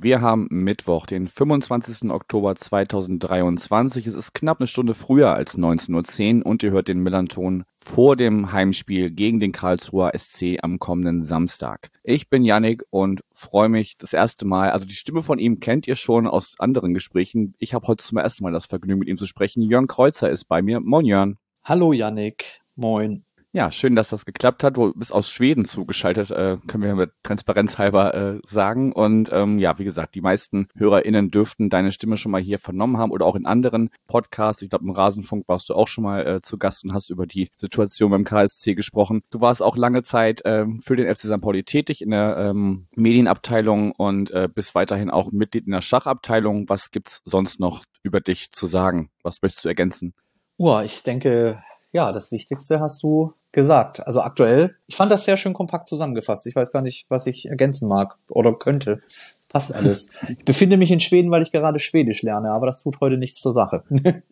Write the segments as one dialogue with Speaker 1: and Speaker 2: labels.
Speaker 1: Wir haben Mittwoch, den 25. Oktober 2023. Es ist knapp eine Stunde früher als 19.10 Uhr und ihr hört den Millanton vor dem Heimspiel gegen den Karlsruher SC am kommenden Samstag. Ich bin Yannick und freue mich das erste Mal, also die Stimme von ihm kennt ihr schon aus anderen Gesprächen. Ich habe heute zum ersten Mal das Vergnügen mit ihm zu sprechen. Jörn Kreuzer ist bei mir. Moin Jörn.
Speaker 2: Hallo Yannick. Moin.
Speaker 1: Ja, schön, dass das geklappt hat. Du bist aus Schweden zugeschaltet, äh, können wir mit Transparenz halber äh, sagen. Und ähm, ja, wie gesagt, die meisten HörerInnen dürften deine Stimme schon mal hier vernommen haben oder auch in anderen Podcasts. Ich glaube, im Rasenfunk warst du auch schon mal äh, zu Gast und hast über die Situation beim KSC gesprochen. Du warst auch lange Zeit äh, für den FC St. Pauli tätig in der ähm, Medienabteilung und äh, bist weiterhin auch Mitglied in der Schachabteilung. Was gibt's sonst noch über dich zu sagen? Was möchtest du ergänzen?
Speaker 2: Oh, ich denke, ja, das Wichtigste hast du gesagt. Also aktuell, ich fand das sehr schön kompakt zusammengefasst. Ich weiß gar nicht, was ich ergänzen mag oder könnte. Passt alles. Ich befinde mich in Schweden, weil ich gerade Schwedisch lerne, aber das tut heute nichts zur Sache.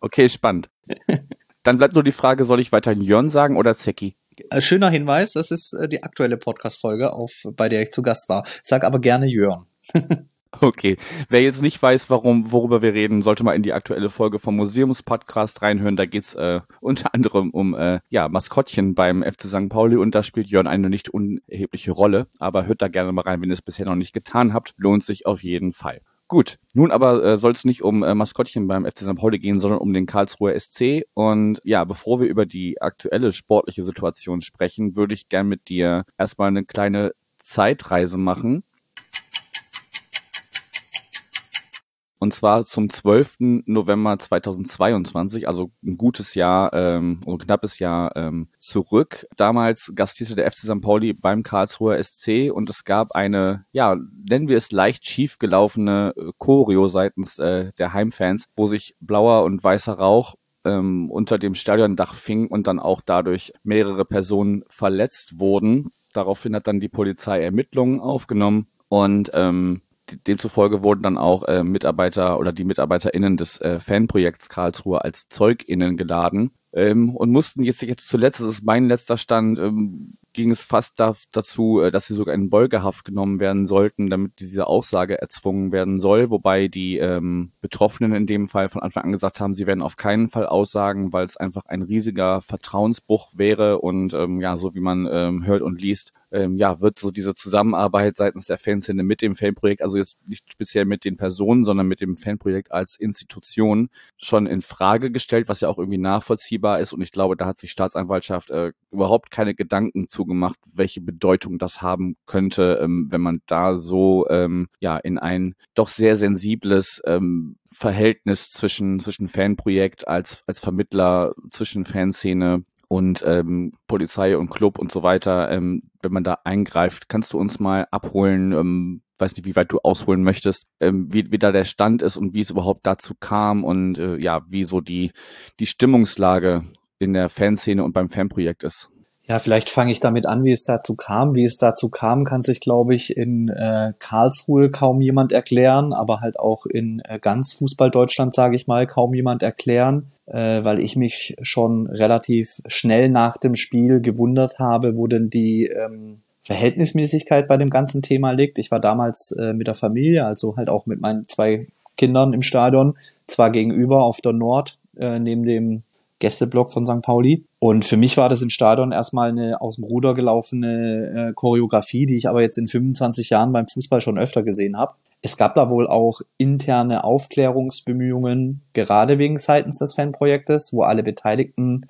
Speaker 1: okay, spannend. Dann bleibt nur die Frage, soll ich weiterhin Jörn sagen oder Zecki?
Speaker 2: Äh, schöner Hinweis, das ist äh, die aktuelle Podcast-Folge, bei der ich zu Gast war. Sag aber gerne Jörn.
Speaker 1: Okay. Wer jetzt nicht weiß, warum, worüber wir reden, sollte mal in die aktuelle Folge vom Museumspodcast reinhören. Da geht's äh, unter anderem um äh, ja, Maskottchen beim FC St. Pauli und da spielt Jörn eine nicht unerhebliche Rolle. Aber hört da gerne mal rein, wenn ihr es bisher noch nicht getan habt. Lohnt sich auf jeden Fall. Gut, nun aber äh, soll es nicht um äh, Maskottchen beim FC St. Pauli gehen, sondern um den Karlsruher SC. Und ja, bevor wir über die aktuelle sportliche Situation sprechen, würde ich gern mit dir erstmal eine kleine Zeitreise machen Und zwar zum 12. November 2022, also ein gutes Jahr, ähm, ein knappes Jahr ähm, zurück. Damals gastierte der FC St. Pauli beim Karlsruher SC und es gab eine, ja, nennen wir es leicht schief gelaufene äh, Choreo seitens äh, der Heimfans, wo sich blauer und weißer Rauch ähm, unter dem Stadiondach fing und dann auch dadurch mehrere Personen verletzt wurden. Daraufhin hat dann die Polizei Ermittlungen aufgenommen und ähm, demzufolge wurden dann auch äh, Mitarbeiter oder die MitarbeiterInnen des äh, Fanprojekts Karlsruhe als ZeugInnen geladen ähm, und mussten jetzt, jetzt zuletzt, das ist mein letzter Stand, ähm, ging es fast da, dazu, äh, dass sie sogar in Beugehaft genommen werden sollten, damit diese Aussage erzwungen werden soll, wobei die ähm, Betroffenen in dem Fall von Anfang an gesagt haben, sie werden auf keinen Fall aussagen, weil es einfach ein riesiger Vertrauensbruch wäre und ähm, ja, so wie man ähm, hört und liest, ähm, ja, wird so diese Zusammenarbeit seitens der Fanszene mit dem Fanprojekt, also jetzt nicht speziell mit den Personen, sondern mit dem Fanprojekt als Institution schon in Frage gestellt, was ja auch irgendwie nachvollziehbar ist. Und ich glaube, da hat sich Staatsanwaltschaft äh, überhaupt keine Gedanken zu gemacht, welche Bedeutung das haben könnte, ähm, wenn man da so ähm, ja in ein doch sehr sensibles ähm, Verhältnis zwischen zwischen Fanprojekt als als Vermittler zwischen Fanszene und ähm, Polizei und Club und so weiter, ähm, wenn man da eingreift, kannst du uns mal abholen, ähm, weiß nicht, wie weit du ausholen möchtest, ähm, wie, wie da der Stand ist und wie es überhaupt dazu kam und äh, ja, wie so die, die Stimmungslage in der Fanszene und beim Fanprojekt ist.
Speaker 2: Ja, vielleicht fange ich damit an, wie es dazu kam. Wie es dazu kam, kann sich, glaube ich, in äh, Karlsruhe kaum jemand erklären, aber halt auch in äh, ganz Fußball-Deutschland, sage ich mal, kaum jemand erklären, äh, weil ich mich schon relativ schnell nach dem Spiel gewundert habe, wo denn die ähm, Verhältnismäßigkeit bei dem ganzen Thema liegt. Ich war damals äh, mit der Familie, also halt auch mit meinen zwei Kindern im Stadion, zwar gegenüber auf der Nord, äh, neben dem Gästeblock von St. Pauli. Und für mich war das im Stadion erstmal eine aus dem Ruder gelaufene äh, Choreografie, die ich aber jetzt in 25 Jahren beim Fußball schon öfter gesehen habe. Es gab da wohl auch interne Aufklärungsbemühungen, gerade wegen seitens des Fanprojektes, wo alle Beteiligten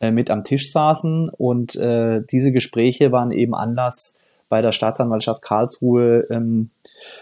Speaker 2: äh, mit am Tisch saßen. Und äh, diese Gespräche waren eben Anlass bei der Staatsanwaltschaft Karlsruhe, ähm,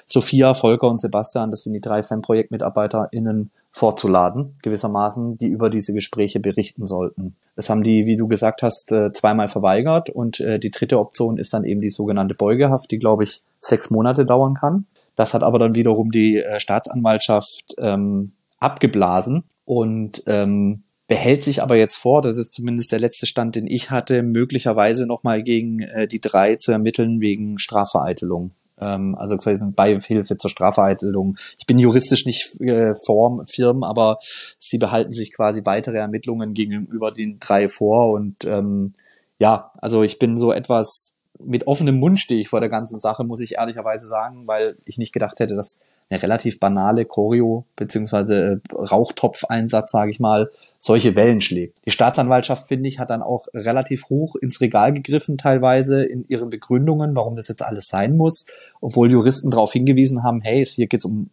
Speaker 2: Sophia, Volker und Sebastian, das sind die drei FanprojektmitarbeiterInnen, vorzuladen, gewissermaßen, die über diese Gespräche berichten sollten. Das haben die, wie du gesagt hast, äh, zweimal verweigert und äh, die dritte Option ist dann eben die sogenannte Beugehaft, die, glaube ich, sechs Monate dauern kann. Das hat aber dann wiederum die äh, Staatsanwaltschaft ähm, abgeblasen und ähm, behält sich aber jetzt vor, das ist zumindest der letzte Stand, den ich hatte, möglicherweise nochmal gegen äh, die drei zu ermitteln wegen Strafvereitelung Ähm, also quasi Beihilfe zur Strafvereitelung. Ich bin juristisch nicht äh, Form, Firmen, aber sie behalten sich quasi weitere Ermittlungen gegenüber den drei vor und ähm, ja, also ich bin so etwas mit offenem Mund stehe ich vor der ganzen Sache, muss ich ehrlicherweise sagen, weil ich nicht gedacht hätte, dass eine relativ banale Choreo beziehungsweise äh, Rauchtopfeinsatz, sage ich mal, solche Wellen schlägt. Die Staatsanwaltschaft, finde ich, hat dann auch relativ hoch ins Regal gegriffen, teilweise in ihren Begründungen, warum das jetzt alles sein muss, obwohl Juristen darauf hingewiesen haben, hey, hier geht's um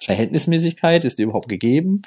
Speaker 2: Verhältnismäßigkeit, ist die überhaupt gegeben?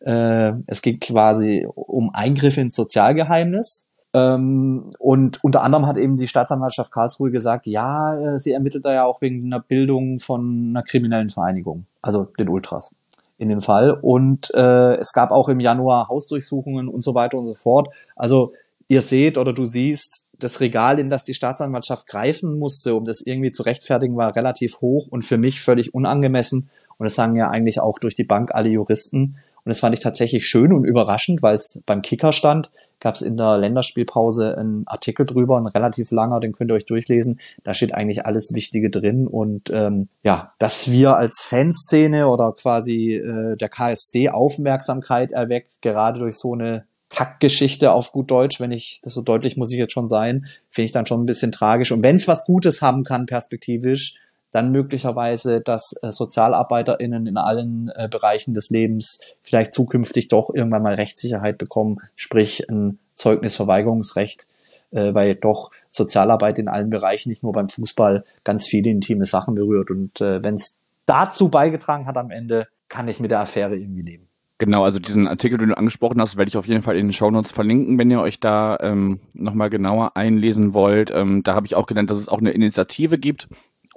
Speaker 2: Äh, es geht quasi um Eingriffe ins Sozialgeheimnis. Ähm, und unter anderem hat eben die Staatsanwaltschaft Karlsruhe gesagt, ja, äh, sie ermittelt da ja auch wegen einer Bildung von einer kriminellen Vereinigung, also den Ultras in dem Fall. Und äh, es gab auch im Januar Hausdurchsuchungen und so weiter und so fort. Also ihr seht oder du siehst, das Regal, in das die Staatsanwaltschaft greifen musste, um das irgendwie zu rechtfertigen, war relativ hoch und für mich völlig unangemessen. Und das sagen ja eigentlich auch durch die Bank alle Juristen. Und das fand ich tatsächlich schön und überraschend, weil es beim Kicker stand gab es in der Länderspielpause einen Artikel drüber, ein relativ langer, den könnt ihr euch durchlesen. Da steht eigentlich alles Wichtige drin und ähm, ja, dass wir als Fanszene oder quasi äh, der KSC Aufmerksamkeit erweckt, gerade durch so eine Kackgeschichte auf gut Deutsch, wenn ich das so deutlich muss ich jetzt schon sein, finde ich dann schon ein bisschen tragisch. Und wenn es was Gutes haben kann, perspektivisch, dann möglicherweise, dass äh, SozialarbeiterInnen in allen äh, Bereichen des Lebens vielleicht zukünftig doch irgendwann mal Rechtssicherheit bekommen, sprich ein Zeugnisverweigerungsrecht, äh, weil doch Sozialarbeit in allen Bereichen, nicht nur beim Fußball, ganz viele intime Sachen berührt. Und äh, wenn es dazu beigetragen hat am Ende, kann ich mit der Affäre irgendwie leben.
Speaker 1: Genau, also diesen Artikel, den du angesprochen hast, werde ich auf jeden Fall in den Shownotes verlinken, wenn ihr euch da ähm, nochmal genauer einlesen wollt. Ähm, da habe ich auch gelernt, dass es auch eine Initiative gibt,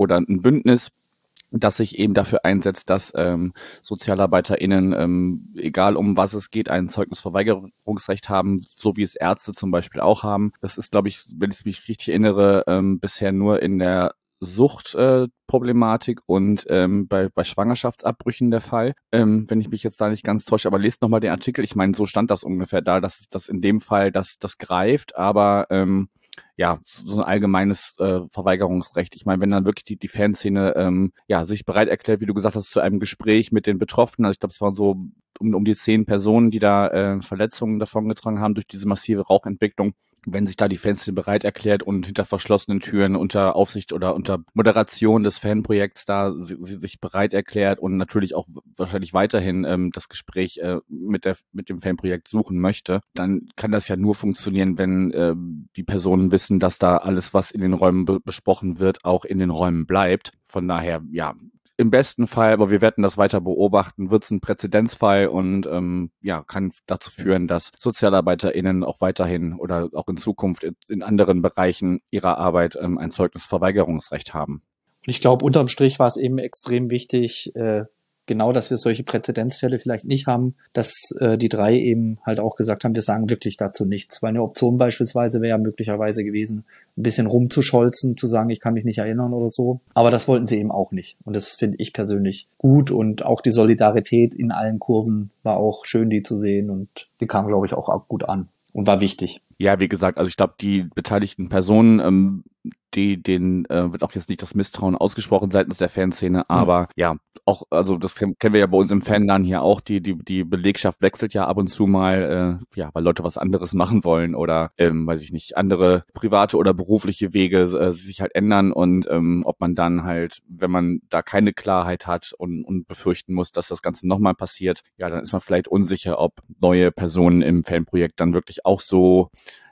Speaker 1: oder ein Bündnis, das sich eben dafür einsetzt, dass ähm, SozialarbeiterInnen, ähm, egal um was es geht, ein Zeugnisverweigerungsrecht haben, so wie es Ärzte zum Beispiel auch haben. Das ist, glaube ich, wenn ich mich richtig erinnere, ähm, bisher nur in der Suchtproblematik äh, und ähm, bei, bei Schwangerschaftsabbrüchen der Fall. Ähm, wenn ich mich jetzt da nicht ganz täusche, aber lest nochmal den Artikel. Ich meine, so stand das ungefähr da, dass das in dem Fall das, das greift, aber ähm, ja, so ein allgemeines äh, Verweigerungsrecht. Ich meine, wenn dann wirklich die, die Fanszene ähm, ja, sich bereit erklärt, wie du gesagt hast, zu einem Gespräch mit den Betroffenen, also ich glaube, es waren so um, um die zehn Personen, die da äh, Verletzungen davongetragen haben durch diese massive Rauchentwicklung, wenn sich da die Fanszene bereit erklärt und hinter verschlossenen Türen unter Aufsicht oder unter Moderation des Fanprojekts da sie, sie sich bereit erklärt und natürlich auch wahrscheinlich weiterhin ähm, das Gespräch äh, mit der mit dem Fanprojekt suchen möchte, dann kann das ja nur funktionieren, wenn äh, die Personen wissen, dass da alles, was in den Räumen be besprochen wird, auch in den Räumen bleibt. Von daher, ja, im besten Fall, aber wir werden das weiter beobachten, wird es ein Präzedenzfall und ähm, ja, kann dazu führen, dass SozialarbeiterInnen auch weiterhin oder auch in Zukunft in anderen Bereichen ihrer Arbeit ähm, ein Zeugnisverweigerungsrecht haben.
Speaker 2: Ich glaube, unterm Strich war es eben extrem wichtig, äh, genau, dass wir solche Präzedenzfälle vielleicht nicht haben, dass äh, die drei eben halt auch gesagt haben, wir sagen wirklich dazu nichts. Weil eine Option beispielsweise wäre ja möglicherweise gewesen, ein bisschen rumzuscholzen, zu sagen, ich kann mich nicht erinnern oder so. Aber das wollten sie eben auch nicht. Und das finde ich persönlich gut. Und auch die Solidarität in allen Kurven war auch schön, die zu sehen. Und die kam, glaube ich, auch gut an und war wichtig.
Speaker 1: Ja, wie gesagt, also ich glaube, die beteiligten Personen ähm, die, den äh, wird auch jetzt nicht das Misstrauen ausgesprochen seitens der Fanszene, aber ja, auch, also das kennen wir ja bei uns im Fanladen hier auch, die, die, die Belegschaft wechselt ja ab und zu mal, äh, ja, weil Leute was anderes machen wollen oder, ähm, weiß ich nicht, andere private oder berufliche Wege äh, sich halt ändern und ähm, ob man dann halt, wenn man da keine Klarheit hat und, und befürchten muss, dass das Ganze nochmal passiert, ja, dann ist man vielleicht unsicher, ob neue Personen im Fanprojekt dann wirklich auch so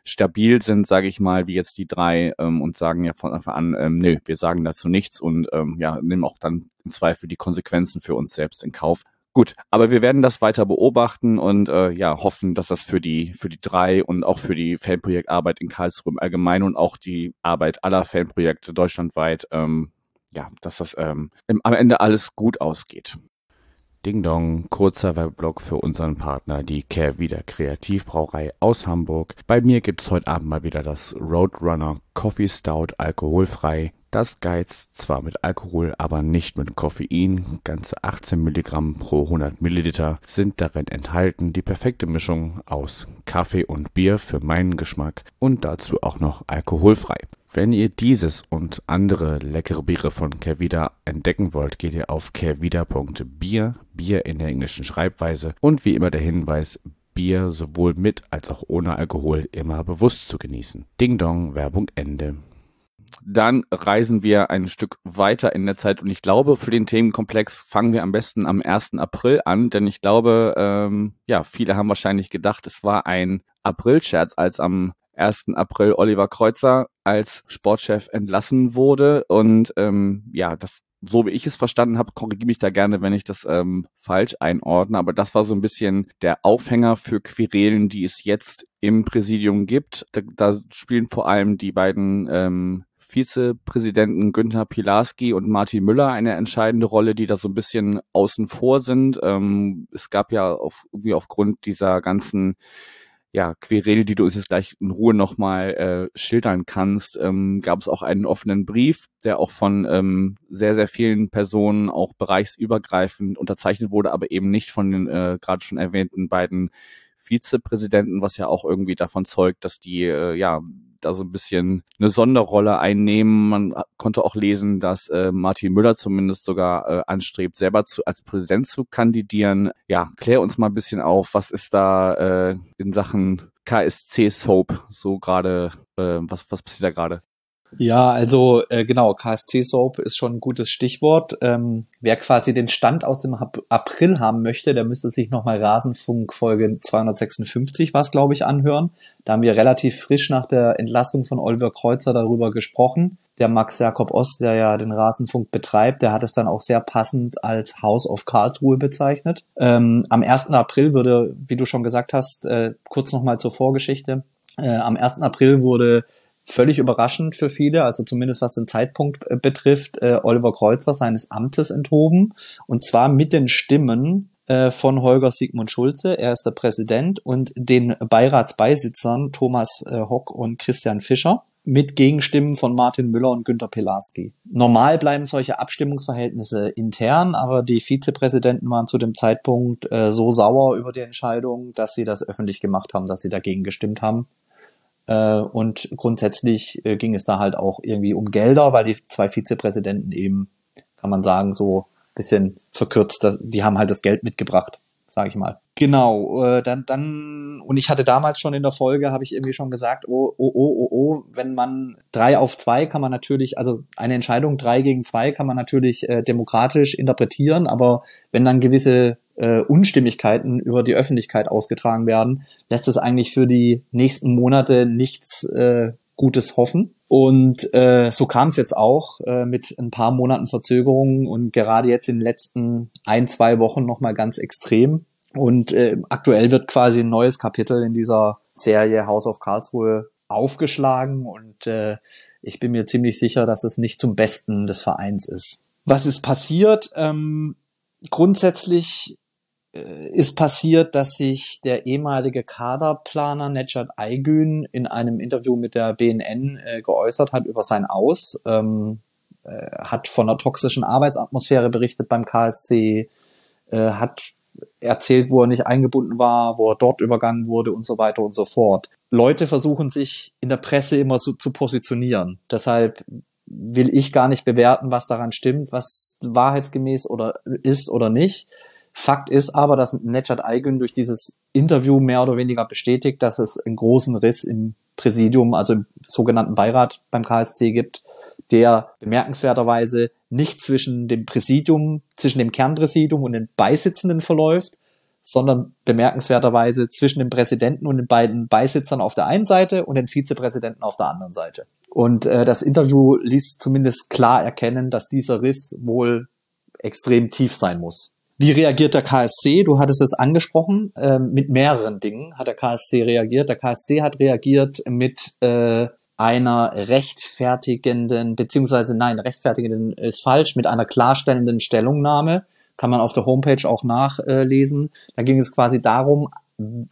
Speaker 1: stabil sind, sage ich mal, wie jetzt die drei ähm, und sagen ja von Anfang an, ähm, nö, wir sagen dazu nichts und ähm, ja, nehmen auch dann im Zweifel die Konsequenzen für uns selbst in Kauf. Gut, aber wir werden das weiter beobachten und äh, ja hoffen, dass das für die für die drei und auch für die Fanprojektarbeit in Karlsruhe im Allgemeinen und auch die Arbeit aller Fanprojekte deutschlandweit ähm, ja, dass das ähm, am Ende alles gut ausgeht. Ding Dong, kurzer Werbeblock für unseren Partner, die Kehrwieder Kreativbrauerei aus Hamburg. Bei mir gibt's heute Abend mal wieder das Roadrunner Coffee Stout alkoholfrei Das geizt zwar mit Alkohol, aber nicht mit Koffein. Ganze 18 Milligramm pro 100 Milliliter sind darin enthalten. Die perfekte Mischung aus Kaffee und Bier für meinen Geschmack und dazu auch noch alkoholfrei. Wenn ihr dieses und andere leckere Biere von Kervida entdecken wollt, geht ihr auf kervida.bier, Bier in der englischen Schreibweise und wie immer der Hinweis, Bier sowohl mit als auch ohne Alkohol immer bewusst zu genießen. Ding Dong, Werbung Ende dann reisen wir ein Stück weiter in der Zeit und ich glaube, für den Themenkomplex fangen wir am besten am 1. April an, denn ich glaube, ähm, ja, viele haben wahrscheinlich gedacht, es war ein April-Scherz, als am 1. April Oliver Kreuzer als Sportchef entlassen wurde und ähm, ja, das so wie ich es verstanden habe, korrigiere mich da gerne, wenn ich das ähm, falsch einordne, aber das war so ein bisschen der Aufhänger für Querelen, die es jetzt im Präsidium gibt. Da, da spielen vor allem die beiden ähm, Vizepräsidenten Günther Pilarski und Martin Müller eine entscheidende Rolle, die da so ein bisschen außen vor sind. Ähm, es gab ja auf, wie aufgrund dieser ganzen ja, Querele, die du uns jetzt gleich in Ruhe nochmal äh, schildern kannst, ähm, gab es auch einen offenen Brief, der auch von ähm, sehr, sehr vielen Personen auch bereichsübergreifend unterzeichnet wurde, aber eben nicht von den äh, gerade schon erwähnten beiden Vizepräsidenten, was ja auch irgendwie davon zeugt, dass die äh, ja da so ein bisschen eine Sonderrolle einnehmen. Man konnte auch lesen, dass äh, Martin Müller zumindest sogar äh, anstrebt, selber zu, als Präsident zu kandidieren. Ja, klär uns mal ein bisschen auf, was ist da äh, in Sachen KSC Soap so gerade, äh, was, was passiert da gerade?
Speaker 2: Ja, also äh, genau, KSC Soap ist schon ein gutes Stichwort. Ähm, wer quasi den Stand aus dem April haben möchte, der müsste sich nochmal Rasenfunk Folge 256 was, glaube ich, anhören. Da haben wir relativ frisch nach der Entlassung von Oliver Kreuzer darüber gesprochen. Der Max Jakob Ost, der ja den Rasenfunk betreibt, der hat es dann auch sehr passend als House of Karlsruhe bezeichnet. Ähm, am 1. April würde, wie du schon gesagt hast, äh, kurz nochmal zur Vorgeschichte. Äh, am 1. April wurde völlig überraschend für viele, also zumindest was den Zeitpunkt äh, betrifft, äh, Oliver Kreuzer seines Amtes enthoben. Und zwar mit den Stimmen äh, von Holger Sigmund Schulze, er ist der Präsident, und den Beiratsbeisitzern Thomas äh, Hock und Christian Fischer mit Gegenstimmen von Martin Müller und Günter Pelarski. Normal bleiben solche Abstimmungsverhältnisse intern, aber die Vizepräsidenten waren zu dem Zeitpunkt äh, so sauer über die Entscheidung, dass sie das öffentlich gemacht haben, dass sie dagegen gestimmt haben. Äh, und grundsätzlich äh, ging es da halt auch irgendwie um Gelder, weil die zwei Vizepräsidenten eben, kann man sagen, so bisschen verkürzt, die haben halt das Geld mitgebracht, sage ich mal. Genau, äh, dann, dann, und ich hatte damals schon in der Folge, habe ich irgendwie schon gesagt, oh, oh, oh, oh, oh, wenn man drei auf zwei kann man natürlich, also eine Entscheidung drei gegen zwei kann man natürlich äh, demokratisch interpretieren, aber wenn dann gewisse äh, Unstimmigkeiten über die Öffentlichkeit ausgetragen werden, lässt es eigentlich für die nächsten Monate nichts äh, Gutes hoffen. Und äh, so kam es jetzt auch äh, mit ein paar Monaten Verzögerung und gerade jetzt in den letzten ein, zwei Wochen nochmal ganz extrem. Und äh, aktuell wird quasi ein neues Kapitel in dieser Serie House of Karlsruhe aufgeschlagen und äh, ich bin mir ziemlich sicher, dass es nicht zum Besten des Vereins ist. Was ist passiert? Ähm, grundsätzlich ist passiert, dass sich der ehemalige Kaderplaner Necdet Aygün in einem Interview mit der BNN äh, geäußert hat über sein Aus, ähm, äh, hat von einer toxischen Arbeitsatmosphäre berichtet beim KSC, äh, hat erzählt, wo er nicht eingebunden war, wo er dort übergangen wurde und so weiter und so fort. Leute versuchen sich in der Presse immer so zu positionieren. Deshalb will ich gar nicht bewerten, was daran stimmt, was wahrheitsgemäß oder ist oder nicht. Fakt ist aber, dass Nechat Aygün durch dieses Interview mehr oder weniger bestätigt, dass es einen großen Riss im Präsidium, also im sogenannten Beirat beim KSC gibt, der bemerkenswerterweise nicht zwischen dem Präsidium, zwischen dem Kernpräsidium und den Beisitzenden verläuft, sondern bemerkenswerterweise zwischen dem Präsidenten und den beiden Beisitzern auf der einen Seite und den Vizepräsidenten auf der anderen Seite. Und äh, das Interview ließ zumindest klar erkennen, dass dieser Riss wohl extrem tief sein muss. Wie reagiert der KSC? Du hattest es angesprochen. Äh, mit mehreren Dingen hat der KSC reagiert. Der KSC hat reagiert mit äh, einer rechtfertigenden, beziehungsweise nein, rechtfertigenden ist falsch, mit einer klarstellenden Stellungnahme. Kann man auf der Homepage auch nachlesen. Da ging es quasi darum,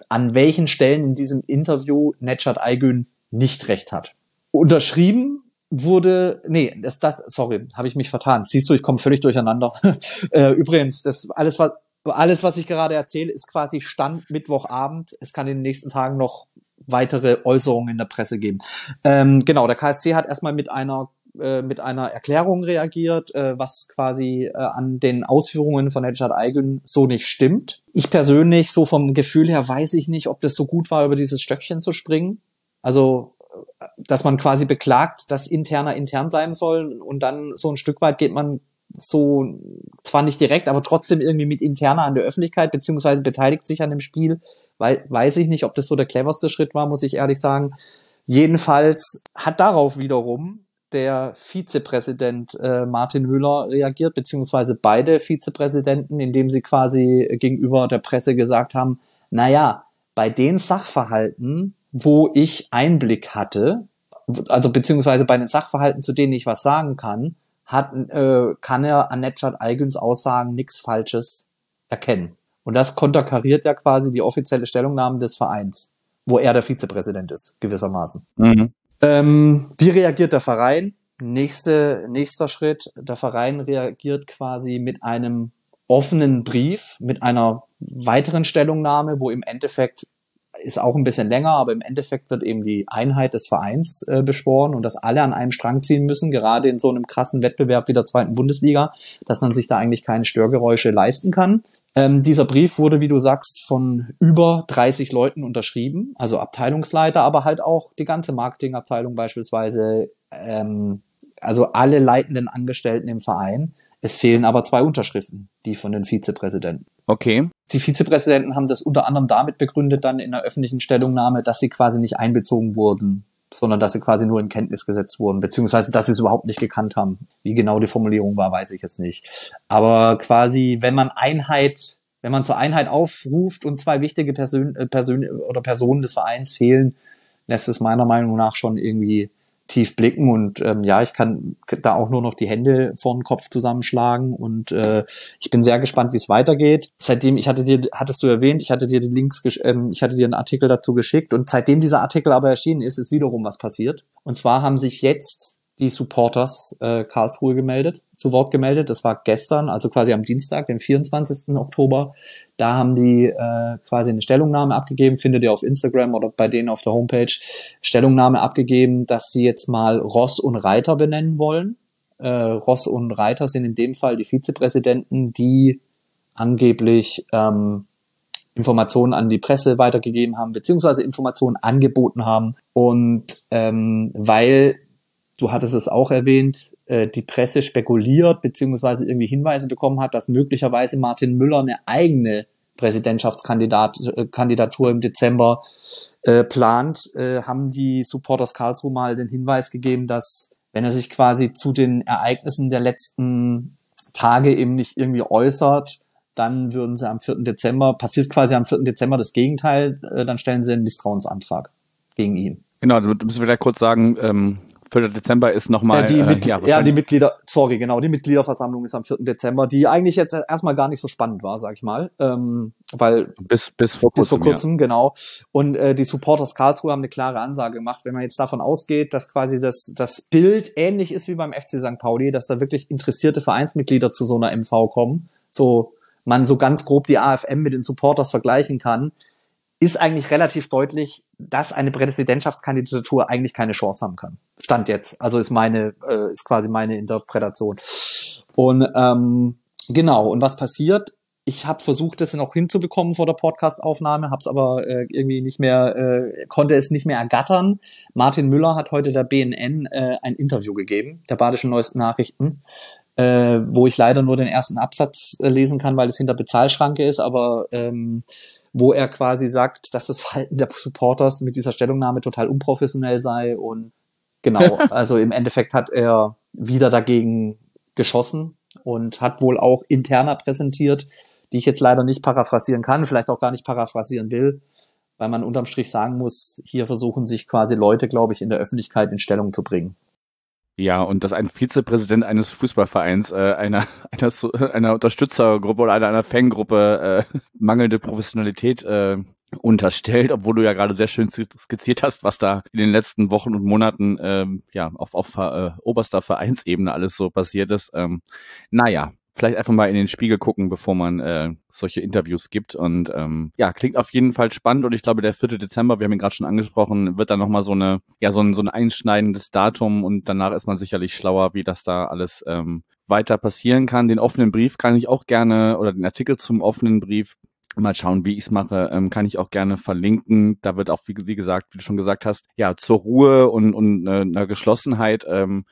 Speaker 2: an welchen Stellen in diesem Interview Netschat Aygün nicht recht hat. Unterschrieben wurde, nee, das, das sorry, habe ich mich vertan. Siehst du, ich komme völlig durcheinander. äh, übrigens, das alles was alles, was ich gerade erzähle, ist quasi Stand Mittwochabend. Es kann in den nächsten Tagen noch weitere Äußerungen in der Presse geben. Ähm, genau, der KSC hat erstmal mit einer äh, mit einer Erklärung reagiert, äh, was quasi äh, an den Ausführungen von Edgard Eigen so nicht stimmt. Ich persönlich, so vom Gefühl her, weiß ich nicht, ob das so gut war, über dieses Stöckchen zu springen. Also, dass man quasi beklagt, dass interner intern bleiben soll und dann so ein Stück weit geht man so zwar nicht direkt, aber trotzdem irgendwie mit interner an der Öffentlichkeit beziehungsweise beteiligt sich an dem Spiel. Weil, weiß ich nicht, ob das so der cleverste Schritt war, muss ich ehrlich sagen. Jedenfalls hat darauf wiederum der Vizepräsident äh, Martin Müller reagiert, beziehungsweise beide Vizepräsidenten, indem sie quasi gegenüber der Presse gesagt haben, naja, bei den Sachverhalten, wo ich Einblick hatte, also beziehungsweise bei den Sachverhalten, zu denen ich was sagen kann, hat, äh, kann er an Netschat Eigüns Aussagen nichts Falsches erkennen. Und das konterkariert ja quasi die offizielle Stellungnahme des Vereins, wo er der Vizepräsident ist, gewissermaßen. Mhm. Ähm, wie reagiert der Verein? Nächste, nächster Schritt. Der Verein reagiert quasi mit einem offenen Brief, mit einer weiteren Stellungnahme, wo im Endeffekt ist auch ein bisschen länger, aber im Endeffekt wird eben die Einheit des Vereins äh, beschworen und dass alle an einem Strang ziehen müssen, gerade in so einem krassen Wettbewerb wie der zweiten Bundesliga, dass man sich da eigentlich keine Störgeräusche leisten kann. Ähm, dieser Brief wurde, wie du sagst, von über 30 Leuten unterschrieben, also Abteilungsleiter, aber halt auch die ganze Marketingabteilung beispielsweise, ähm, also alle leitenden Angestellten im Verein. Es fehlen aber zwei Unterschriften, die von den Vizepräsidenten.
Speaker 1: Okay.
Speaker 2: Die Vizepräsidenten haben das unter anderem damit begründet dann in der öffentlichen Stellungnahme, dass sie quasi nicht einbezogen wurden sondern dass sie quasi nur in Kenntnis gesetzt wurden, beziehungsweise dass sie es überhaupt nicht gekannt haben. Wie genau die Formulierung war, weiß ich jetzt nicht. Aber quasi, wenn man Einheit, wenn man zur Einheit aufruft und zwei wichtige Persön äh, Persön oder Personen des Vereins fehlen, lässt es meiner Meinung nach schon irgendwie tief blicken und ähm, ja, ich kann da auch nur noch die Hände vor den Kopf zusammenschlagen und äh, ich bin sehr gespannt, wie es weitergeht. Seitdem ich hatte dir, hattest du erwähnt, ich hatte dir die Links, ähm, ich hatte dir einen Artikel dazu geschickt und seitdem dieser Artikel aber erschienen ist, ist wiederum was passiert. Und zwar haben sich jetzt die Supporters äh, Karlsruhe gemeldet zu Wort gemeldet. Das war gestern, also quasi am Dienstag, den 24. Oktober. Da haben die äh, quasi eine Stellungnahme abgegeben, findet ihr auf Instagram oder bei denen auf der Homepage, Stellungnahme abgegeben, dass sie jetzt mal Ross und Reiter benennen wollen. Äh, Ross und Reiter sind in dem Fall die Vizepräsidenten, die angeblich ähm, Informationen an die Presse weitergegeben haben, beziehungsweise Informationen angeboten haben. Und ähm, weil du hattest es auch erwähnt, äh, die Presse spekuliert beziehungsweise irgendwie Hinweise bekommen hat, dass möglicherweise Martin Müller eine eigene Präsidentschaftskandidatur äh, im Dezember äh, plant, äh, haben die Supporters Karlsruhe mal den Hinweis gegeben, dass wenn er sich quasi zu den Ereignissen der letzten Tage eben nicht irgendwie äußert, dann würden sie am 4. Dezember, passiert quasi am 4. Dezember das Gegenteil, äh, dann stellen sie einen Misstrauensantrag gegen ihn.
Speaker 1: Genau, da müssen wir da kurz sagen, ähm, 4. Dezember ist nochmal.
Speaker 2: Ja, die, äh, ja, ja, die Mitglieder, sorry, genau, die Mitgliederversammlung ist am 4. Dezember, die eigentlich jetzt erstmal gar nicht so spannend war, sag ich mal. Ähm, weil
Speaker 1: bis, bis vor
Speaker 2: kurzem. Bis vor kurzem, ja. genau. Und äh, die Supporters Karlsruhe haben eine klare Ansage gemacht, wenn man jetzt davon ausgeht, dass quasi das, das Bild ähnlich ist wie beim FC St. Pauli, dass da wirklich interessierte Vereinsmitglieder zu so einer MV kommen, so man so ganz grob die AFM mit den Supporters vergleichen kann, ist eigentlich relativ deutlich, dass eine Präsidentschaftskandidatur eigentlich keine Chance haben kann. Stand jetzt. Also ist meine, äh, ist quasi meine Interpretation. Und ähm, genau, und was passiert? Ich habe versucht, das noch hinzubekommen vor der Podcastaufnahme, habe es aber äh, irgendwie nicht mehr, äh, konnte es nicht mehr ergattern. Martin Müller hat heute der BNN äh, ein Interview gegeben, der Badischen Neuesten Nachrichten, äh, wo ich leider nur den ersten Absatz äh, lesen kann, weil es hinter Bezahlschranke ist, aber ähm, wo er quasi sagt, dass das Verhalten der Supporters mit dieser Stellungnahme total unprofessionell sei und genau, also im Endeffekt hat er wieder dagegen geschossen und hat wohl auch interner präsentiert, die ich jetzt leider nicht paraphrasieren kann, vielleicht auch gar nicht paraphrasieren will, weil man unterm Strich sagen muss, hier versuchen sich quasi Leute, glaube ich, in der Öffentlichkeit in Stellung zu bringen.
Speaker 1: Ja, und dass ein Vizepräsident eines Fußballvereins, äh, einer, einer, einer Unterstützergruppe oder einer, einer Fangruppe äh, mangelnde Professionalität äh, unterstellt, obwohl du ja gerade sehr schön skizziert hast, was da in den letzten Wochen und Monaten ähm, ja auf, auf äh, oberster Vereinsebene alles so passiert ist. Ähm, naja, vielleicht einfach mal in den Spiegel gucken, bevor man äh, solche Interviews gibt. Und ähm, ja, klingt auf jeden Fall spannend. Und ich glaube, der 4. Dezember, wir haben ihn gerade schon angesprochen, wird dann nochmal so eine, ja, so ein, so ein einschneidendes Datum und danach ist man sicherlich schlauer, wie das da alles ähm, weiter passieren kann. Den offenen Brief kann ich auch gerne oder den Artikel zum offenen Brief mal schauen, wie ich es mache, ähm, kann ich auch gerne verlinken. Da wird auch, wie, wie gesagt, wie du schon gesagt hast, ja, zur Ruhe und, und äh, einer Geschlossenheit ähm,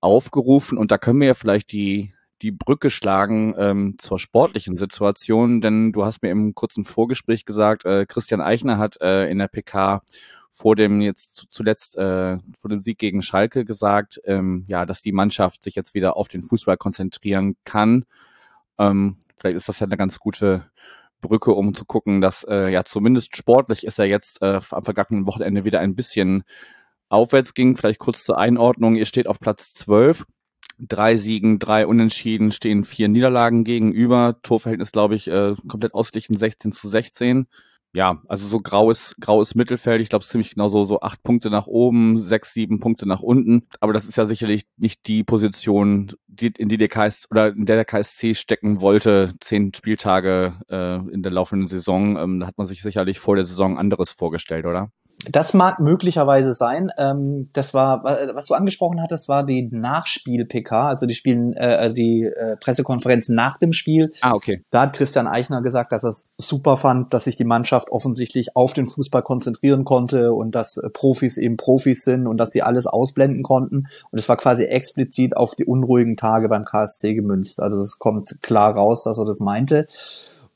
Speaker 1: aufgerufen. Und da können wir ja vielleicht die, die Brücke schlagen ähm, zur sportlichen Situation, denn du hast mir im kurzen Vorgespräch gesagt, äh, Christian Eichner hat äh, in der PK vor dem jetzt zuletzt äh, vor dem Sieg gegen Schalke gesagt, ähm, ja, dass die Mannschaft sich jetzt wieder auf den Fußball konzentrieren kann. Ähm, vielleicht ist das ja eine ganz gute Brücke, um zu gucken, dass äh, ja zumindest sportlich ist er jetzt äh, am vergangenen Wochenende wieder ein bisschen aufwärts ging. Vielleicht kurz zur Einordnung. Ihr steht auf Platz 12. Drei Siegen, drei Unentschieden, stehen vier Niederlagen gegenüber. Torverhältnis, glaube ich, äh, komplett ausgeglichen 16 zu 16 ja, also so graues, graues Mittelfeld. Ich glaube, ziemlich genau so, so acht Punkte nach oben, sechs, sieben Punkte nach unten. Aber das ist ja sicherlich nicht die Position, die, in die der KS oder in der der KSC stecken wollte, zehn Spieltage äh, in der laufenden Saison. Ähm, da hat man sich sicherlich vor der Saison anderes vorgestellt, oder?
Speaker 2: Das mag möglicherweise sein. Ähm, das war, was du angesprochen hattest, war die Nachspiel-PK, also die Spielen, äh, die äh, Pressekonferenz nach dem Spiel.
Speaker 1: Ah, okay.
Speaker 2: Da hat Christian Eichner gesagt, dass er es super fand, dass sich die Mannschaft offensichtlich auf den Fußball konzentrieren konnte und dass äh, Profis eben Profis sind und dass die alles ausblenden konnten. Und es war quasi explizit auf die unruhigen Tage beim KSC gemünzt. Also es kommt klar raus, dass er das meinte.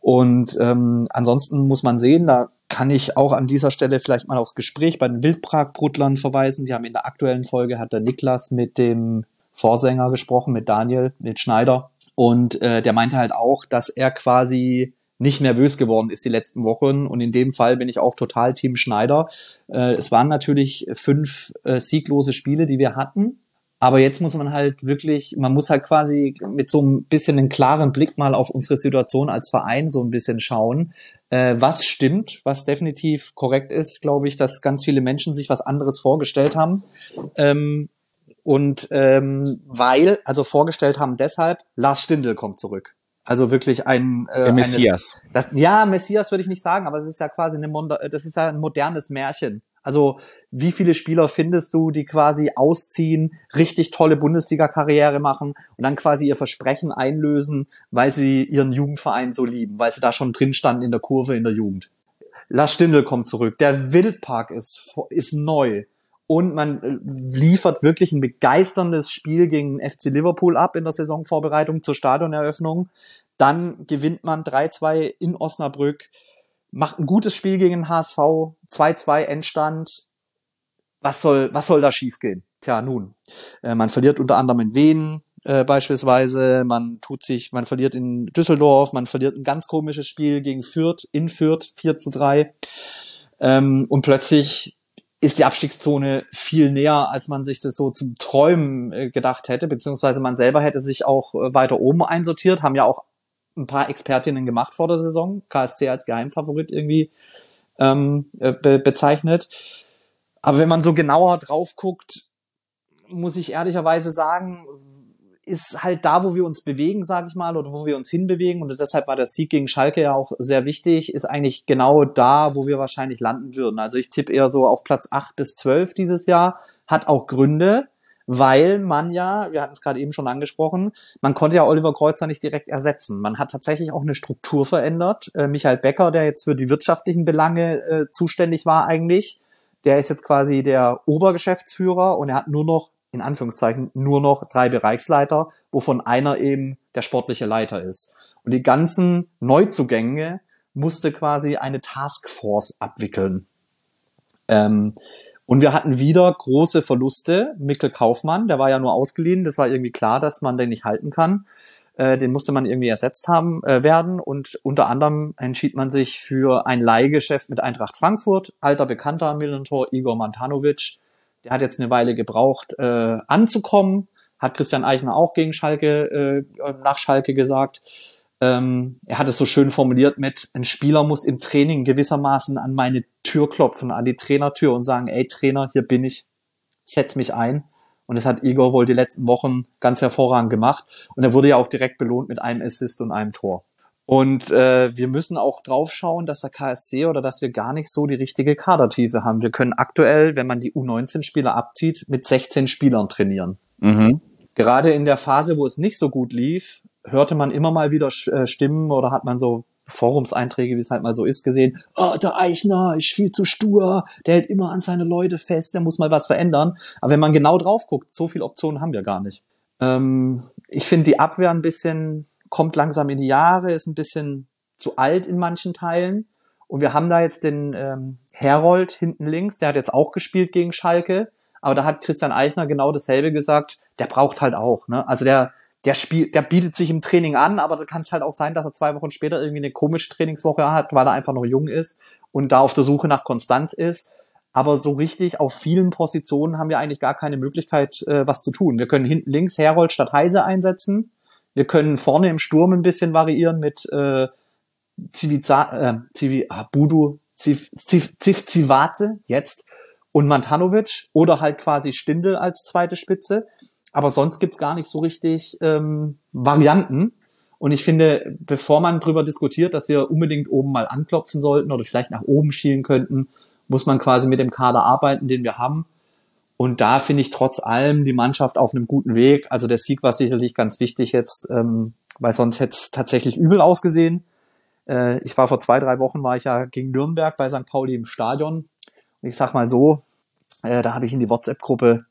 Speaker 2: Und ähm, ansonsten muss man sehen, da kann ich auch an dieser Stelle vielleicht mal aufs Gespräch bei den Wildprag-Bruttlern verweisen. Die haben in der aktuellen Folge hat der Niklas mit dem Vorsänger gesprochen, mit Daniel, mit Schneider. Und äh, der meinte halt auch, dass er quasi nicht nervös geworden ist die letzten Wochen. Und in dem Fall bin ich auch total Team Schneider. Äh, es waren natürlich fünf äh, sieglose Spiele, die wir hatten. Aber jetzt muss man halt wirklich, man muss halt quasi mit so ein bisschen einen klaren Blick mal auf unsere Situation als Verein so ein bisschen schauen, äh, was stimmt, was definitiv korrekt ist, glaube ich, dass ganz viele Menschen sich was anderes vorgestellt haben. Ähm, und ähm, weil, also vorgestellt haben deshalb, Lars Stindl kommt zurück. Also wirklich ein
Speaker 1: äh, Der Messias.
Speaker 2: Eine, das, ja, Messias würde ich nicht sagen, aber es ist ja quasi eine, das ist ja ein modernes Märchen. Also wie viele Spieler findest du, die quasi ausziehen, richtig tolle Bundesliga-Karriere machen und dann quasi ihr Versprechen einlösen, weil sie ihren Jugendverein so lieben, weil sie da schon drin standen in der Kurve in der Jugend. Lars Stindl kommt zurück. Der Wildpark ist, ist neu. Und man äh, liefert wirklich ein begeisterndes Spiel gegen FC Liverpool ab in der Saisonvorbereitung zur Stadioneröffnung. Dann gewinnt man 3-2 in Osnabrück macht ein gutes Spiel gegen den HSV, 2-2 Endstand. Was soll, was soll da schiefgehen? Tja, nun, äh, man verliert unter anderem in Wien äh, beispielsweise, man tut sich, man verliert in Düsseldorf, man verliert ein ganz komisches Spiel gegen Fürth, in Fürth, 4 zu 3. Ähm, und plötzlich ist die Abstiegszone viel näher, als man sich das so zum Träumen äh, gedacht hätte, beziehungsweise man selber hätte sich auch äh, weiter oben einsortiert, haben ja auch ein paar Expertinnen gemacht vor der Saison, KSC als Geheimfavorit irgendwie ähm, äh, be bezeichnet. Aber wenn man so genauer drauf guckt, muss ich ehrlicherweise sagen, ist halt da, wo wir uns bewegen, sage ich mal, oder wo wir uns hinbewegen. Und deshalb war der Sieg gegen Schalke ja auch sehr wichtig, ist eigentlich genau da, wo wir wahrscheinlich landen würden. Also ich tippe eher so auf Platz acht bis zwölf dieses Jahr. Hat auch Gründe weil man ja, wir hatten es gerade eben schon angesprochen, man konnte ja Oliver Kreuzer nicht direkt ersetzen. Man hat tatsächlich auch eine Struktur verändert. Äh, Michael Becker, der jetzt für die wirtschaftlichen Belange äh, zuständig war eigentlich, der ist jetzt quasi der Obergeschäftsführer und er hat nur noch, in Anführungszeichen, nur noch drei Bereichsleiter, wovon einer eben der sportliche Leiter ist. Und die ganzen Neuzugänge musste quasi eine Taskforce abwickeln. Ähm, und wir hatten wieder große Verluste. Mikkel Kaufmann, der war ja nur ausgeliehen. Das war irgendwie klar, dass man den nicht halten kann. Äh, den musste man irgendwie ersetzt haben äh, werden. Und unter anderem entschied man sich für ein Leihgeschäft mit Eintracht Frankfurt. Alter Bekannter Millantor Igor Mantanovic. Der hat jetzt eine Weile gebraucht, äh, anzukommen. Hat Christian Eichner auch gegen Schalke, äh, nach Schalke gesagt. Ähm, er hat es so schön formuliert mit, ein Spieler muss im Training gewissermaßen an meine Tür klopfen, an die Trainertür und sagen, ey Trainer, hier bin ich, setz mich ein. Und das hat Igor wohl die letzten Wochen ganz hervorragend gemacht. Und er wurde ja auch direkt belohnt mit einem Assist und einem Tor. Und äh, wir müssen auch drauf schauen, dass der KSC oder dass wir gar nicht so die richtige Kadertiefe haben. Wir können aktuell, wenn man die U19-Spieler abzieht, mit 16 Spielern trainieren. Mhm. Gerade in der Phase, wo es nicht so gut lief, hörte man immer mal wieder äh, Stimmen oder hat man so Forumseinträge, wie es halt mal so ist, gesehen, oh, der Eichner ist viel zu stur, der hält immer an seine Leute fest, der muss mal was verändern. Aber wenn man genau drauf guckt, so viele Optionen haben wir gar nicht. Ähm, ich finde die Abwehr ein bisschen, kommt langsam in die Jahre, ist ein bisschen zu alt in manchen Teilen. Und wir haben da jetzt den ähm, Herold hinten links, der hat jetzt auch gespielt gegen Schalke. Aber da hat Christian Eichner genau dasselbe gesagt, der braucht halt auch. Ne? Also der, der spielt, der bietet sich im Training an, aber da kann es halt auch sein, dass er zwei Wochen später irgendwie eine komische Trainingswoche hat, weil er einfach noch jung ist und da auf der Suche nach Konstanz ist. Aber so richtig auf vielen Positionen haben wir eigentlich gar keine Möglichkeit, äh, was zu tun. Wir können hinten links Herold statt Heise einsetzen. Wir können vorne im Sturm ein bisschen variieren mit äh, Civiza, äh, Civi, ah, Budu, Ziv, Ziv, Ziv, Zivaze jetzt und Mantanovic oder halt quasi Stindel als zweite Spitze. Aber sonst gibt's gar nicht so richtig ähm, Varianten. Und ich finde, bevor man drüber diskutiert, dass wir unbedingt oben mal anklopfen sollten oder vielleicht nach oben schielen könnten, muss man quasi mit dem Kader arbeiten, den wir haben. Und da finde ich trotz allem die Mannschaft auf einem guten Weg. Also der Sieg war sicherlich ganz wichtig jetzt, ähm, weil sonst hätte es tatsächlich übel ausgesehen. Äh, ich war vor zwei, drei Wochen, war ich ja gegen Nürnberg bei St. Pauli im Stadion. Und ich sag mal so, äh, da habe ich in die WhatsApp-Gruppe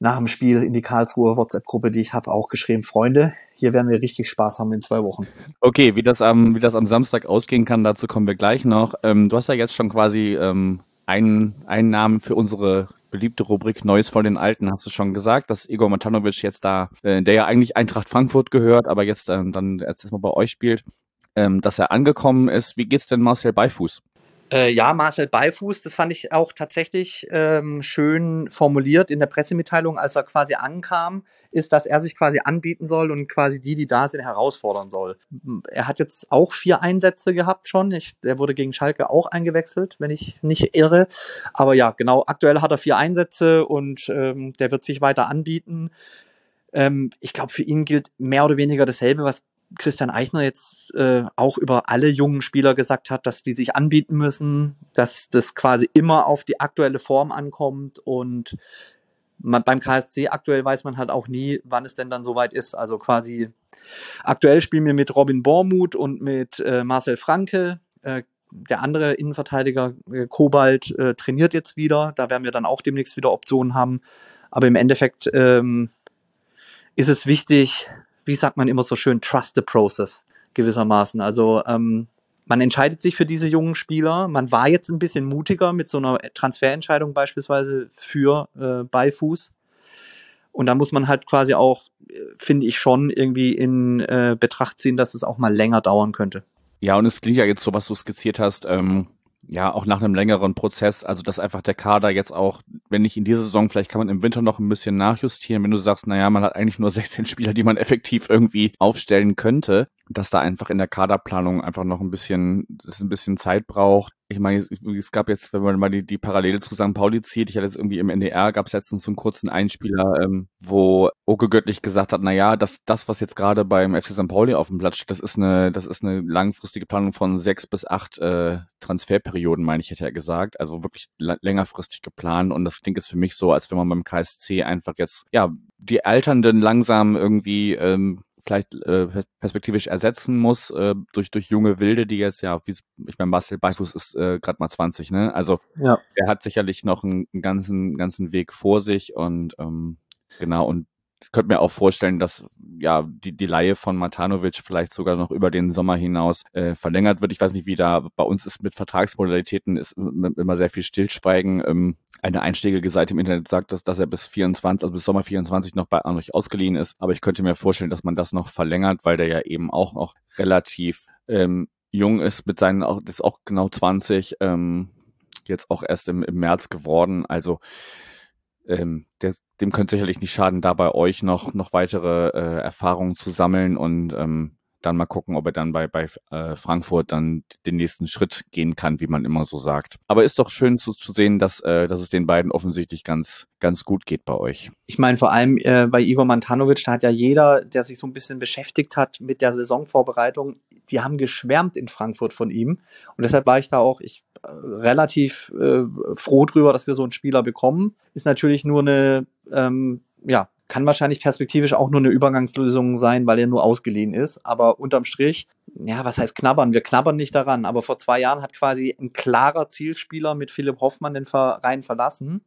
Speaker 2: nach dem Spiel in die Karlsruher WhatsApp-Gruppe, die ich habe, auch geschrieben, Freunde, hier werden wir richtig Spaß haben in zwei Wochen.
Speaker 1: Okay, wie das am, wie das am Samstag ausgehen kann, dazu kommen wir gleich noch. Ähm, du hast ja jetzt schon quasi ähm, einen, einen Namen für unsere beliebte Rubrik Neues von den Alten, hast du schon gesagt, dass Igor Matanovic jetzt da, äh, der ja eigentlich Eintracht Frankfurt gehört, aber jetzt ähm, dann erst mal bei euch spielt, ähm, dass er angekommen ist. Wie geht's denn Marcel Beifuß?
Speaker 2: Äh, ja, Marcel Beifuß, das fand ich auch tatsächlich ähm, schön formuliert in der Pressemitteilung, als er quasi ankam, ist, dass er sich quasi anbieten soll und quasi die, die da sind, herausfordern soll. Er hat jetzt auch vier Einsätze gehabt schon. Ich, der wurde gegen Schalke auch eingewechselt, wenn ich nicht irre. Aber ja, genau, aktuell hat er vier Einsätze und ähm, der wird sich weiter anbieten. Ähm, ich glaube, für ihn gilt mehr oder weniger dasselbe, was Christian Eichner jetzt äh, auch über alle jungen Spieler gesagt hat, dass die sich anbieten müssen, dass das quasi immer auf die aktuelle Form ankommt und man, beim KSC aktuell weiß man halt auch nie, wann es denn dann soweit ist. Also quasi aktuell spielen wir mit Robin Bormuth und mit äh, Marcel Franke. Äh, der andere Innenverteidiger äh, Kobalt äh, trainiert jetzt wieder. Da werden wir dann auch demnächst wieder Optionen haben. Aber im Endeffekt ähm, ist es wichtig, wie sagt man immer so schön, trust the process gewissermaßen. Also ähm, man entscheidet sich für diese jungen Spieler. Man war jetzt ein bisschen mutiger mit so einer Transferentscheidung beispielsweise für äh, Beifuß. Und da muss man halt quasi auch, äh, finde ich schon, irgendwie in äh, Betracht ziehen, dass es auch mal länger dauern könnte.
Speaker 1: Ja, und es klingt ja jetzt so, was du skizziert hast, ähm, ja, auch nach einem längeren Prozess, also dass einfach der Kader jetzt auch, wenn nicht in dieser Saison, vielleicht kann man im Winter noch ein bisschen nachjustieren, wenn du sagst, naja, man hat eigentlich nur 16 Spieler, die man effektiv irgendwie aufstellen könnte, dass da einfach in der Kaderplanung einfach noch ein bisschen, das ein bisschen Zeit braucht. Ich meine, es gab jetzt, wenn man mal die, die Parallele zu St. Pauli zieht, ich hatte jetzt irgendwie im NDR, gab es letztens so einen kurzen Einspieler, ähm, wo Oke Göttlich gesagt hat, na ja, das, das, was jetzt gerade beim FC St. Pauli auf dem Platz steht, das ist eine, das ist eine langfristige Planung von sechs bis acht äh, Transferperioden, meine ich, hätte er gesagt. Also wirklich längerfristig geplant. Und das klingt jetzt für mich so, als wenn man beim KSC einfach jetzt, ja, die Alternden langsam irgendwie ähm, vielleicht äh, perspektivisch ersetzen muss äh, durch durch junge Wilde, die jetzt ja, wie ich meine, Marcel Beifuß ist äh, gerade mal 20, ne? Also ja. er hat sicherlich noch einen, einen ganzen ganzen Weg vor sich und ähm, genau und könnte mir auch vorstellen, dass ja die, die Laie von Matanovic vielleicht sogar noch über den Sommer hinaus äh, verlängert wird. Ich weiß nicht, wie da bei uns ist mit Vertragsmodalitäten ist immer sehr viel Stillschweigen. Ähm, eine einschlägige Seite im Internet sagt, dass, dass er bis 24, also bis Sommer 24 noch bei Anrich ausgeliehen ist. Aber ich könnte mir vorstellen, dass man das noch verlängert, weil der ja eben auch noch relativ ähm, jung ist mit seinen, auch, ist auch genau 20, ähm, jetzt auch erst im, im März geworden. Also ähm, der, dem könnte sicherlich nicht schaden, da bei euch noch, noch weitere äh, Erfahrungen zu sammeln und ähm, dann mal gucken, ob er dann bei, bei äh, Frankfurt dann den nächsten Schritt gehen kann, wie man immer so sagt. Aber ist doch schön zu, zu sehen, dass, äh, dass es den beiden offensichtlich ganz, ganz gut geht bei euch.
Speaker 2: Ich meine, vor allem äh, bei Igor Mantanovic, da hat ja jeder, der sich so ein bisschen beschäftigt hat mit der Saisonvorbereitung, die haben geschwärmt in Frankfurt von ihm. Und deshalb war ich da auch ich, relativ äh, froh drüber, dass wir so einen Spieler bekommen. Ist natürlich nur eine, ähm, ja, kann wahrscheinlich perspektivisch auch nur eine Übergangslösung sein, weil er nur ausgeliehen ist. Aber unterm Strich, ja, was heißt knabbern? Wir knabbern nicht daran. Aber vor zwei Jahren hat quasi ein klarer Zielspieler mit Philipp Hoffmann den Verein verlassen.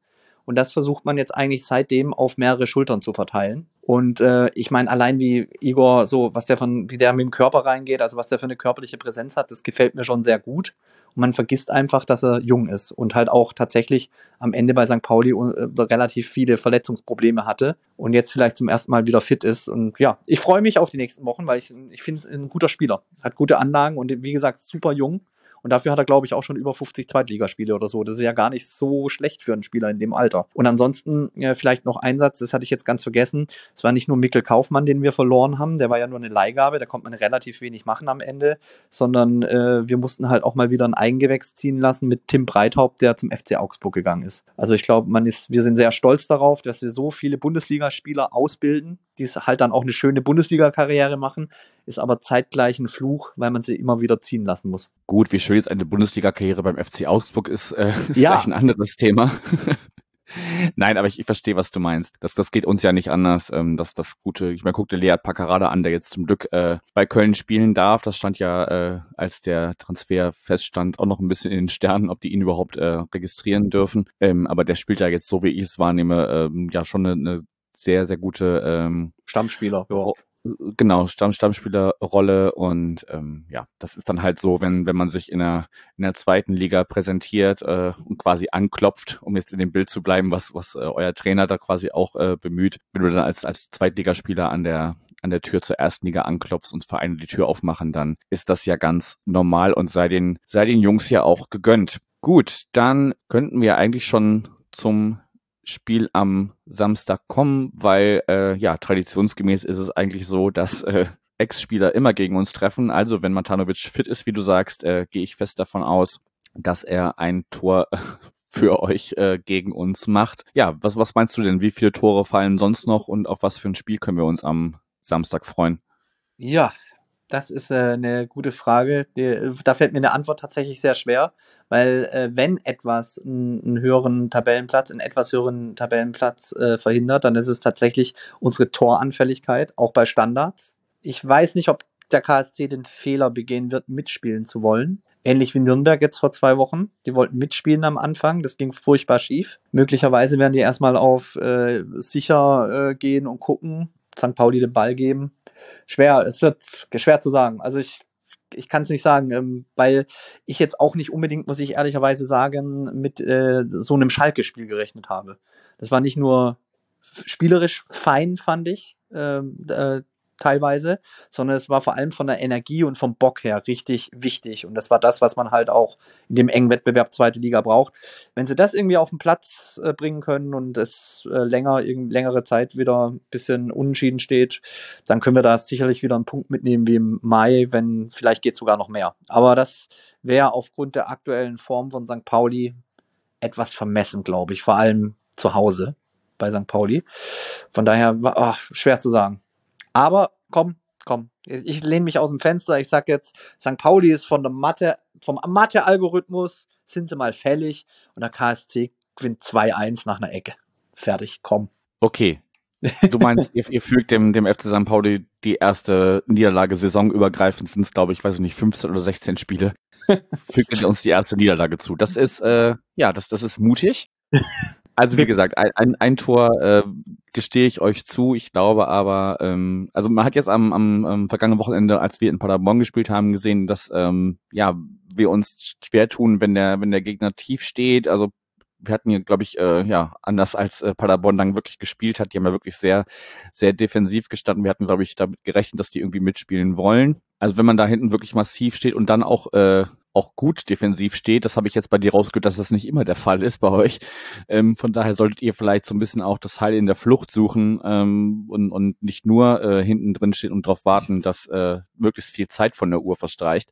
Speaker 2: Und das versucht man jetzt eigentlich seitdem auf mehrere Schultern zu verteilen. Und äh, ich meine, allein wie Igor, so, was der von, wie der mit dem Körper reingeht, also was der für eine körperliche Präsenz hat, das gefällt mir schon sehr gut. Und man vergisst einfach, dass er jung ist und halt auch tatsächlich am Ende bei St. Pauli äh, relativ viele Verletzungsprobleme hatte und jetzt vielleicht zum ersten Mal wieder fit ist. Und ja, ich freue mich auf die nächsten Wochen, weil ich, ich finde ein guter Spieler. Hat gute Anlagen und wie gesagt, super jung. Und dafür hat er, glaube ich, auch schon über 50 Zweitligaspiele oder so. Das ist ja gar nicht so schlecht für einen Spieler in dem Alter. Und ansonsten äh, vielleicht noch ein Satz, das hatte ich jetzt ganz vergessen. Es war nicht nur Mikkel Kaufmann, den wir verloren haben. Der war ja nur eine Leihgabe. Da konnte man relativ wenig machen am Ende. Sondern äh, wir mussten halt auch mal wieder ein Eigengewächs ziehen lassen mit Tim Breithaupt, der zum FC Augsburg gegangen ist. Also ich glaube, wir sind sehr stolz darauf, dass wir so viele Bundesligaspieler ausbilden, die halt dann auch eine schöne Bundesliga-Karriere machen, ist aber zeitgleich ein Fluch, weil man sie immer wieder ziehen lassen muss.
Speaker 1: Gut, wie schön jetzt eine Bundesliga-Karriere beim FC Augsburg ist, äh, ist ja. vielleicht ein anderes Thema. Nein, aber ich, ich verstehe, was du meinst. Das, das geht uns ja nicht anders. Ähm, dass das gute, ich meine, guck dir Lead Paccarada an, der jetzt zum Glück äh, bei Köln spielen darf. Das stand ja, äh, als der Transfer feststand, auch noch ein bisschen in den Sternen, ob die ihn überhaupt äh, registrieren dürfen. Ähm, aber der spielt ja jetzt, so wie ich es wahrnehme, ähm, ja schon eine, eine sehr, sehr gute ähm,
Speaker 2: Stammspieler.
Speaker 1: Ja. Genau, Stamm, Stammspielerrolle und ähm, ja, das ist dann halt so, wenn, wenn man sich in der, in der zweiten Liga präsentiert äh, und quasi anklopft, um jetzt in dem Bild zu bleiben, was, was äh, euer Trainer da quasi auch äh, bemüht, wenn du dann als, als Zweitligaspieler an der an der Tür zur ersten Liga anklopfst und Vereine die Tür aufmachen, dann ist das ja ganz normal und sei den, sei den Jungs ja auch gegönnt. Gut, dann könnten wir eigentlich schon zum Spiel am Samstag kommen, weil äh, ja traditionsgemäß ist es eigentlich so, dass äh, Ex-Spieler immer gegen uns treffen. Also wenn Matanovic fit ist, wie du sagst, äh, gehe ich fest davon aus, dass er ein Tor für euch äh, gegen uns macht. Ja, was, was meinst du denn? Wie viele Tore fallen sonst noch und auf was für ein Spiel können wir uns am Samstag freuen?
Speaker 2: Ja, das ist äh, eine gute Frage. Die, da fällt mir eine Antwort tatsächlich sehr schwer, weil äh, wenn etwas einen, höheren Tabellenplatz, einen etwas höheren Tabellenplatz äh, verhindert, dann ist es tatsächlich unsere Toranfälligkeit, auch bei Standards. Ich weiß nicht, ob der KSC den Fehler begehen wird, mitspielen zu wollen. Ähnlich wie Nürnberg jetzt vor zwei Wochen. Die wollten mitspielen am Anfang. Das ging furchtbar schief. Möglicherweise werden die erstmal auf äh, sicher äh, gehen und gucken, St. Pauli den Ball geben schwer, es wird schwer zu sagen. Also ich, ich kann es nicht sagen, ähm, weil ich jetzt auch nicht unbedingt, muss ich ehrlicherweise sagen, mit äh, so einem Schalke-Spiel gerechnet habe. Das war nicht nur spielerisch fein, fand ich, ähm, äh, teilweise, sondern es war vor allem von der Energie und vom Bock her richtig wichtig. Und das war das, was man halt auch in dem engen Wettbewerb zweite Liga braucht. Wenn sie das irgendwie auf den Platz äh, bringen können und es äh, länger, längere Zeit wieder ein bisschen unentschieden steht, dann können wir da sicherlich wieder einen Punkt mitnehmen wie im Mai, wenn vielleicht geht sogar noch mehr. Aber das wäre aufgrund der aktuellen Form von St. Pauli etwas vermessen, glaube ich, vor allem zu Hause bei St. Pauli. Von daher war oh, schwer zu sagen. Aber komm, komm, ich lehne mich aus dem Fenster. Ich sag jetzt, St. Pauli ist von der Mathe, vom Mathe-Algorithmus sind sie mal fällig und der KSC gewinnt 2-1 nach einer Ecke. Fertig, komm.
Speaker 1: Okay. Du meinst, ihr, ihr fügt dem, dem FC St. Pauli die erste Niederlage saisonübergreifend, sind es, glaube ich, weiß nicht, 15 oder 16 Spiele. fügt uns die erste Niederlage zu. Das ist, äh, ja, das, das ist mutig. Also wie gesagt, ein, ein, ein Tor äh, gestehe ich euch zu. Ich glaube aber, ähm, also man hat jetzt am, am, am vergangenen Wochenende, als wir in Paderborn gespielt haben, gesehen, dass ähm, ja wir uns schwer tun, wenn der wenn der Gegner tief steht. Also wir hatten hier, glaube ich, äh, ja, anders als äh, Paderborn dann wirklich gespielt hat. Die haben ja wirklich sehr, sehr defensiv gestanden. Wir hatten, glaube ich, damit gerechnet, dass die irgendwie mitspielen wollen. Also wenn man da hinten wirklich massiv steht und dann auch äh, auch gut defensiv steht. Das habe ich jetzt bei dir rausgehört, dass das nicht immer der Fall ist bei euch. Ähm, von daher solltet ihr vielleicht so ein bisschen auch das Heil in der Flucht suchen ähm, und, und nicht nur äh, hinten drin stehen und darauf warten, dass äh, möglichst viel Zeit von der Uhr verstreicht.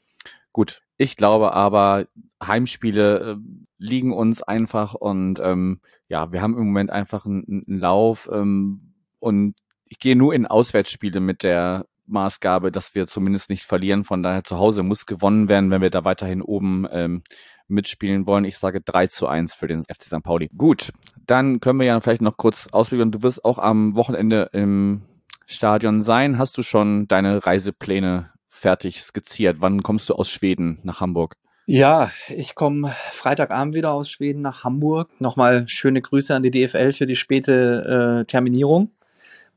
Speaker 1: Gut, ich glaube aber, Heimspiele äh, liegen uns einfach und ähm, ja, wir haben im Moment einfach einen, einen Lauf ähm, und ich gehe nur in Auswärtsspiele mit der Maßgabe, dass wir zumindest nicht verlieren. Von daher zu Hause muss gewonnen werden, wenn wir da weiterhin oben ähm, mitspielen wollen. Ich sage 3 zu 1 für den FC St. Pauli. Gut, dann können wir ja vielleicht noch kurz ausblicken. Du wirst auch am Wochenende im Stadion sein. Hast du schon deine Reisepläne fertig skizziert? Wann kommst du aus Schweden nach Hamburg?
Speaker 2: Ja, ich komme Freitagabend wieder aus Schweden nach Hamburg. Nochmal schöne Grüße an die DFL für die späte äh, Terminierung.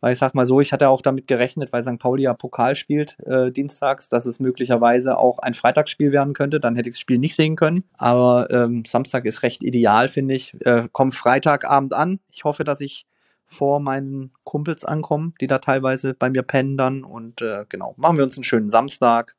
Speaker 2: Weil ich sag mal so, ich hatte auch damit gerechnet, weil St. Pauli ja Pokal spielt äh, dienstags, dass es möglicherweise auch ein Freitagsspiel werden könnte. Dann hätte ich das Spiel nicht sehen können. Aber ähm, Samstag ist recht ideal, finde ich. Äh, komm Freitagabend an. Ich hoffe, dass ich vor meinen Kumpels ankomme, die da teilweise bei mir pennen dann. Und äh, genau, machen wir uns einen schönen Samstag.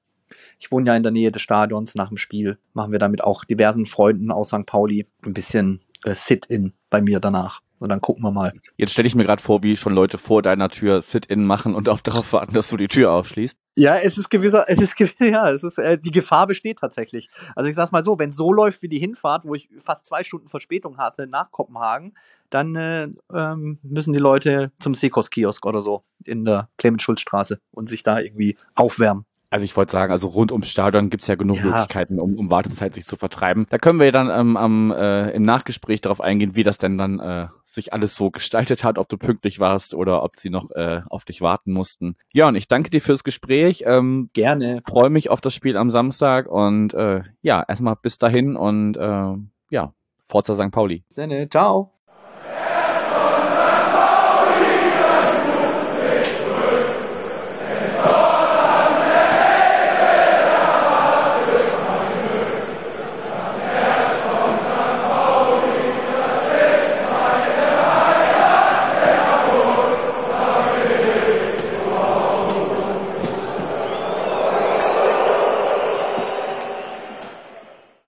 Speaker 2: Ich wohne ja in der Nähe des Stadions nach dem Spiel. Machen wir damit auch diversen Freunden aus St. Pauli ein bisschen äh, Sit-in bei mir danach. Und dann gucken wir mal.
Speaker 1: Jetzt stelle ich mir gerade vor, wie schon Leute vor deiner Tür Sit-in machen und auch darauf warten, dass du die Tür aufschließt.
Speaker 2: Ja, es ist gewisser, es ist ja, es ist äh, die Gefahr besteht tatsächlich. Also ich sag's mal so, wenn es so läuft wie die Hinfahrt, wo ich fast zwei Stunden Verspätung hatte nach Kopenhagen, dann äh, ähm, müssen die Leute zum Sekos-Kiosk oder so in der Clemens-Schulz-Straße und sich da irgendwie aufwärmen.
Speaker 1: Also ich wollte sagen, also rund ums Stadion gibt's ja genug ja. Möglichkeiten, um, um Wartezeit sich zu vertreiben. Da können wir dann ähm, am, äh, im Nachgespräch darauf eingehen, wie das denn dann äh, sich alles so gestaltet hat, ob du pünktlich warst oder ob sie noch äh, auf dich warten mussten. Ja, und ich danke dir fürs Gespräch. Ähm,
Speaker 2: Gerne.
Speaker 1: Freue mich auf das Spiel am Samstag und äh, ja, erstmal bis dahin und äh, ja, Forza St. Pauli.
Speaker 2: Gerne. Ciao.